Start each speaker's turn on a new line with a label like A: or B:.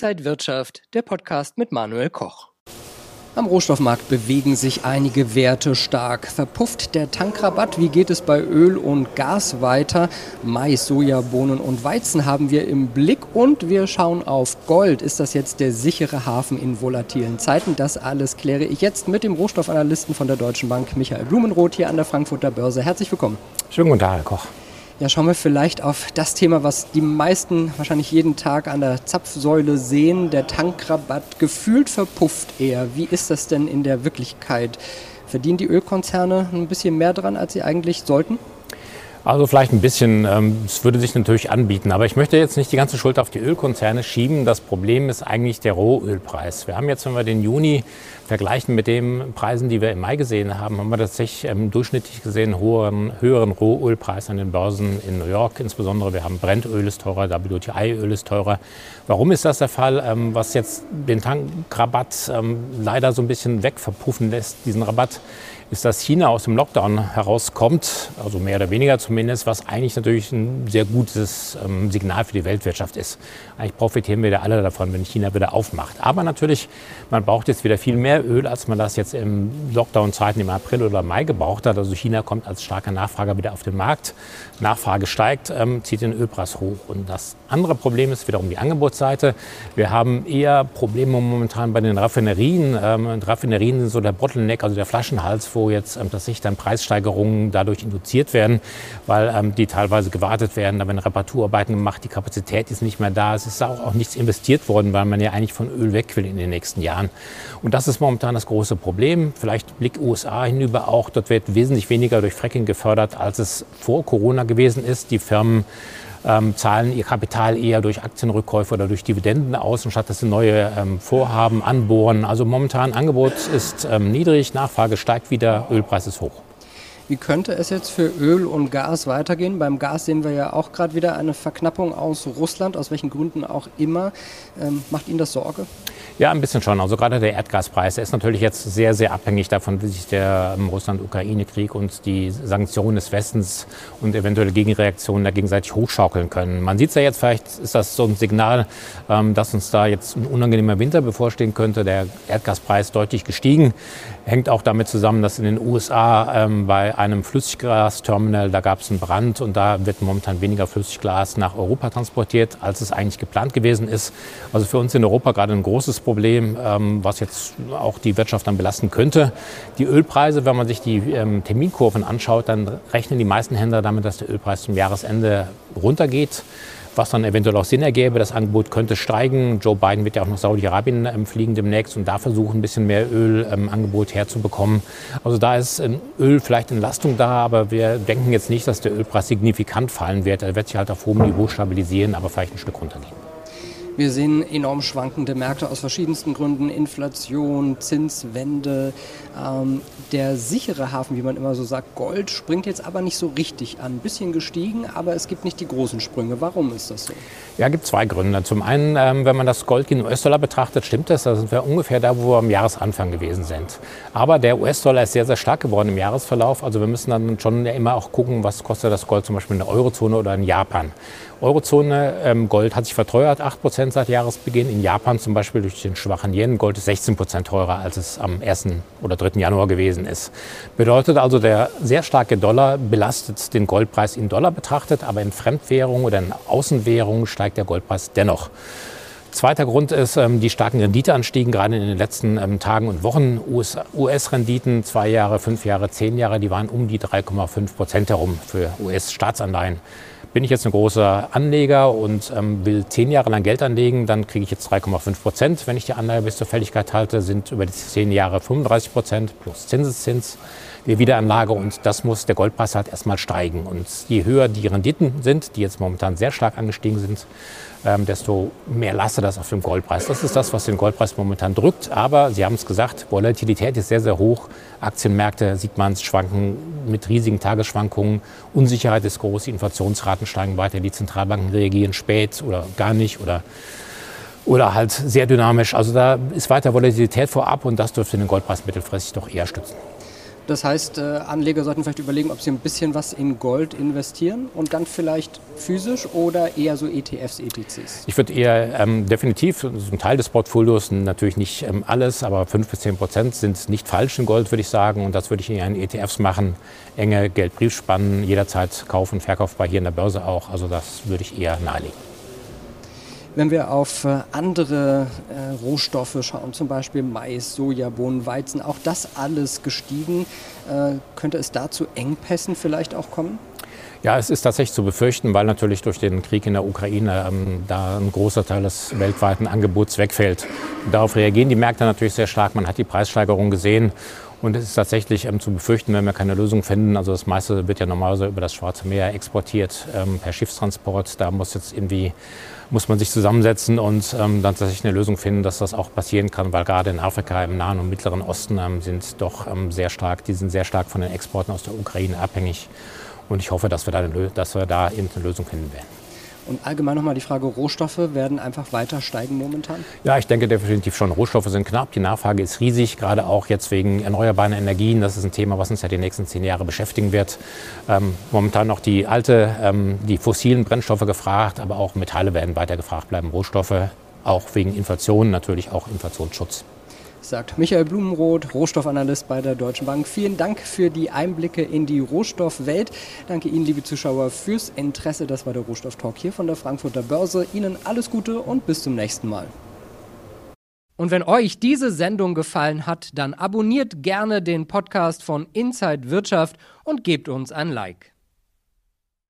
A: Inside Wirtschaft, der Podcast mit Manuel Koch. Am Rohstoffmarkt bewegen sich einige Werte stark. Verpufft der Tankrabatt? Wie geht es bei Öl und Gas weiter? Mais, Soja, Bohnen und Weizen haben wir im Blick und wir schauen auf Gold. Ist das jetzt der sichere Hafen in volatilen Zeiten? Das alles kläre ich jetzt mit dem Rohstoffanalysten von der Deutschen Bank, Michael Blumenroth, hier an der Frankfurter Börse. Herzlich willkommen.
B: Schönen guten Tag, Herr Koch.
A: Ja, schauen wir vielleicht auf das Thema, was die meisten wahrscheinlich jeden Tag an der Zapfsäule sehen. Der Tankrabatt gefühlt verpufft eher. Wie ist das denn in der Wirklichkeit? Verdienen die Ölkonzerne ein bisschen mehr dran, als sie eigentlich sollten?
B: Also vielleicht ein bisschen, ähm, es würde sich natürlich anbieten. Aber ich möchte jetzt nicht die ganze Schuld auf die Ölkonzerne schieben. Das Problem ist eigentlich der Rohölpreis. Wir haben jetzt, wenn wir den Juni vergleichen mit den Preisen, die wir im Mai gesehen haben, haben wir tatsächlich ähm, durchschnittlich gesehen einen höheren, Rohölpreis an den Börsen in New York. Insbesondere wir haben Brennöl ist teurer, WTI-Öl ist teurer. Warum ist das der Fall? Ähm, was jetzt den Tankrabatt leider so ein bisschen wegverpuffen lässt, diesen Rabatt, ist, dass China aus dem Lockdown herauskommt, also mehr oder weniger zumindest, was eigentlich natürlich ein sehr gutes ähm, Signal für die Weltwirtschaft ist. Eigentlich profitieren wir ja alle davon, wenn China wieder aufmacht. Aber natürlich, man braucht jetzt wieder viel mehr Öl, als man das jetzt im Lockdown-Zeiten im April oder Mai gebraucht hat. Also China kommt als starker Nachfrager wieder auf den Markt. Nachfrage steigt, ähm, zieht den Ölpreis hoch. Und das andere Problem ist wiederum die Angebotsseite. Wir haben eher Probleme momentan bei den Raffinerien. Ähm, Raffinerien sind so der Bottleneck, also der Flaschenhals, wo jetzt ähm, tatsächlich dann Preissteigerungen dadurch induziert werden, weil ähm, die teilweise gewartet werden. Da werden Reparaturarbeiten gemacht, die Kapazität ist nicht mehr da. Es ist auch, auch nichts investiert worden, weil man ja eigentlich von Öl weg will in den nächsten Jahren. Und das ist momentan das große Problem. Vielleicht Blick USA hinüber auch. Dort wird wesentlich weniger durch Fracking gefördert, als es vor Corona gewesen ist. Die Firmen ähm, zahlen ihr Kapital eher durch Aktienrückkäufe oder durch Dividenden aus, anstatt dass sie neue ähm, Vorhaben anbohren. Also momentan Angebot ist ähm, niedrig, Nachfrage steigt wieder, Ölpreis ist hoch.
A: Wie könnte es jetzt für Öl und Gas weitergehen? Beim Gas sehen wir ja auch gerade wieder eine Verknappung aus Russland, aus welchen Gründen auch immer. Ähm, macht Ihnen das Sorge?
B: Ja, ein bisschen schon. Also gerade der Erdgaspreis, der ist natürlich jetzt sehr, sehr abhängig davon, wie sich der ähm, Russland-Ukraine-Krieg und die Sanktionen des Westens und eventuelle Gegenreaktionen da gegenseitig hochschaukeln können. Man sieht es ja jetzt, vielleicht ist das so ein Signal, ähm, dass uns da jetzt ein unangenehmer Winter bevorstehen könnte. Der Erdgaspreis deutlich gestiegen. Hängt auch damit zusammen, dass in den USA ähm, bei einem Flüssiggasterminal, da gab es einen Brand und da wird momentan weniger Flüssigglas nach Europa transportiert, als es eigentlich geplant gewesen ist. Also für uns in Europa gerade ein großes Problem, ähm, was jetzt auch die Wirtschaft dann belasten könnte. Die Ölpreise, wenn man sich die ähm, Terminkurven anschaut, dann rechnen die meisten Händler damit, dass der Ölpreis zum Jahresende runtergeht was dann eventuell auch Sinn ergäbe. Das Angebot könnte steigen. Joe Biden wird ja auch nach Saudi-Arabien ähm, fliegen demnächst und da versuchen, ein bisschen mehr Ölangebot ähm, herzubekommen. Also da ist ähm, Öl vielleicht Entlastung da, aber wir denken jetzt nicht, dass der Ölpreis signifikant fallen wird. Er wird sich halt auf hohem Niveau stabilisieren, aber vielleicht ein Stück runtergehen.
A: Wir sehen enorm schwankende Märkte aus verschiedensten Gründen. Inflation, Zinswende. Ähm, der sichere Hafen, wie man immer so sagt, Gold, springt jetzt aber nicht so richtig an. Ein bisschen gestiegen, aber es gibt nicht die großen Sprünge. Warum ist das so?
B: Ja, gibt zwei Gründe. Zum einen, ähm, wenn man das Gold gegen US-Dollar betrachtet, stimmt das. Da sind wir ungefähr da, wo wir am Jahresanfang gewesen sind. Aber der US-Dollar ist sehr, sehr stark geworden im Jahresverlauf. Also wir müssen dann schon immer auch gucken, was kostet das Gold zum Beispiel in der Eurozone oder in Japan. Eurozone, ähm, Gold hat sich verteuert, 8% seit Jahresbeginn. In Japan zum Beispiel durch den schwachen Yen, Gold ist 16% teurer, als es am 1. oder 3. Januar gewesen ist. Bedeutet also, der sehr starke Dollar belastet den Goldpreis in Dollar betrachtet, aber in Fremdwährung oder in Außenwährung steigt der Goldpreis dennoch. Zweiter Grund ist ähm, die starken Renditeanstiegen, gerade in den letzten ähm, Tagen und Wochen. US-Renditen, zwei Jahre, fünf Jahre, zehn Jahre, die waren um die 3,5 Prozent herum für US-Staatsanleihen. Bin ich jetzt ein großer Anleger und ähm, will zehn Jahre lang Geld anlegen, dann kriege ich jetzt 3,5 Prozent. Wenn ich die Anleihe bis zur Fälligkeit halte, sind über die zehn Jahre 35 Prozent plus Zinseszins die Wiederanlage und das muss der Goldpreis halt erstmal steigen. Und je höher die Renditen sind, die jetzt momentan sehr stark angestiegen sind, ähm, desto mehr lasse das auf dem Goldpreis. Das ist das, was den Goldpreis momentan drückt. Aber Sie haben es gesagt, Volatilität ist sehr, sehr hoch. Aktienmärkte sieht man schwanken mit riesigen Tagesschwankungen. Unsicherheit ist groß, die Inflationsraten steigen weiter, die Zentralbanken reagieren spät oder gar nicht oder oder halt sehr dynamisch. Also da ist weiter Volatilität vorab und das dürfte den Goldpreis mittelfristig doch eher stützen.
A: Das heißt, äh, Anleger sollten vielleicht überlegen, ob sie ein bisschen was in Gold investieren und dann vielleicht physisch oder eher so ETFs, ETCs?
B: Ich würde eher ähm, definitiv, so ein Teil des Portfolios, natürlich nicht ähm, alles, aber 5 bis 10 Prozent sind nicht falsch in Gold, würde ich sagen. Und das würde ich eher in ETFs machen. Enge Geldbriefspannen, jederzeit kaufen, verkaufbar hier in der Börse auch. Also das würde ich eher nahelegen.
A: Wenn wir auf äh, andere äh, Rohstoffe schauen, zum Beispiel Mais, Sojabohnen, Weizen, auch das alles gestiegen. Äh, könnte es da zu Engpässen vielleicht auch kommen?
B: Ja, es ist tatsächlich zu befürchten, weil natürlich durch den Krieg in der Ukraine ähm, da ein großer Teil des weltweiten Angebots wegfällt. Darauf reagieren die Märkte natürlich sehr stark. Man hat die Preissteigerung gesehen. Und es ist tatsächlich ähm, zu befürchten, wenn wir keine Lösung finden. Also das meiste wird ja normalerweise über das Schwarze Meer exportiert ähm, per Schiffstransport. Da muss jetzt irgendwie muss man sich zusammensetzen und ähm, dann tatsächlich eine Lösung finden, dass das auch passieren kann, weil gerade in Afrika, im Nahen und Mittleren Osten ähm, sind doch ähm, sehr stark, die sind sehr stark von den Exporten aus der Ukraine abhängig. Und ich hoffe, dass wir da, eine, dass wir da eben eine Lösung finden werden.
A: Und allgemein nochmal die Frage, Rohstoffe werden einfach weiter steigen momentan?
B: Ja, ich denke definitiv schon. Rohstoffe sind knapp, die Nachfrage ist riesig, gerade auch jetzt wegen erneuerbaren Energien. Das ist ein Thema, was uns ja die nächsten zehn Jahre beschäftigen wird. Ähm, momentan noch die alte, ähm, die fossilen Brennstoffe gefragt, aber auch Metalle werden weiter gefragt bleiben. Rohstoffe auch wegen Inflation, natürlich auch Inflationsschutz
A: sagt Michael Blumenroth, Rohstoffanalyst bei der Deutschen Bank. Vielen Dank für die Einblicke in die Rohstoffwelt. Danke Ihnen, liebe Zuschauer, fürs Interesse. Das war der Rohstofftalk hier von der Frankfurter Börse. Ihnen alles Gute und bis zum nächsten Mal. Und wenn euch diese Sendung gefallen hat, dann abonniert gerne den Podcast von Inside Wirtschaft und gebt uns ein Like.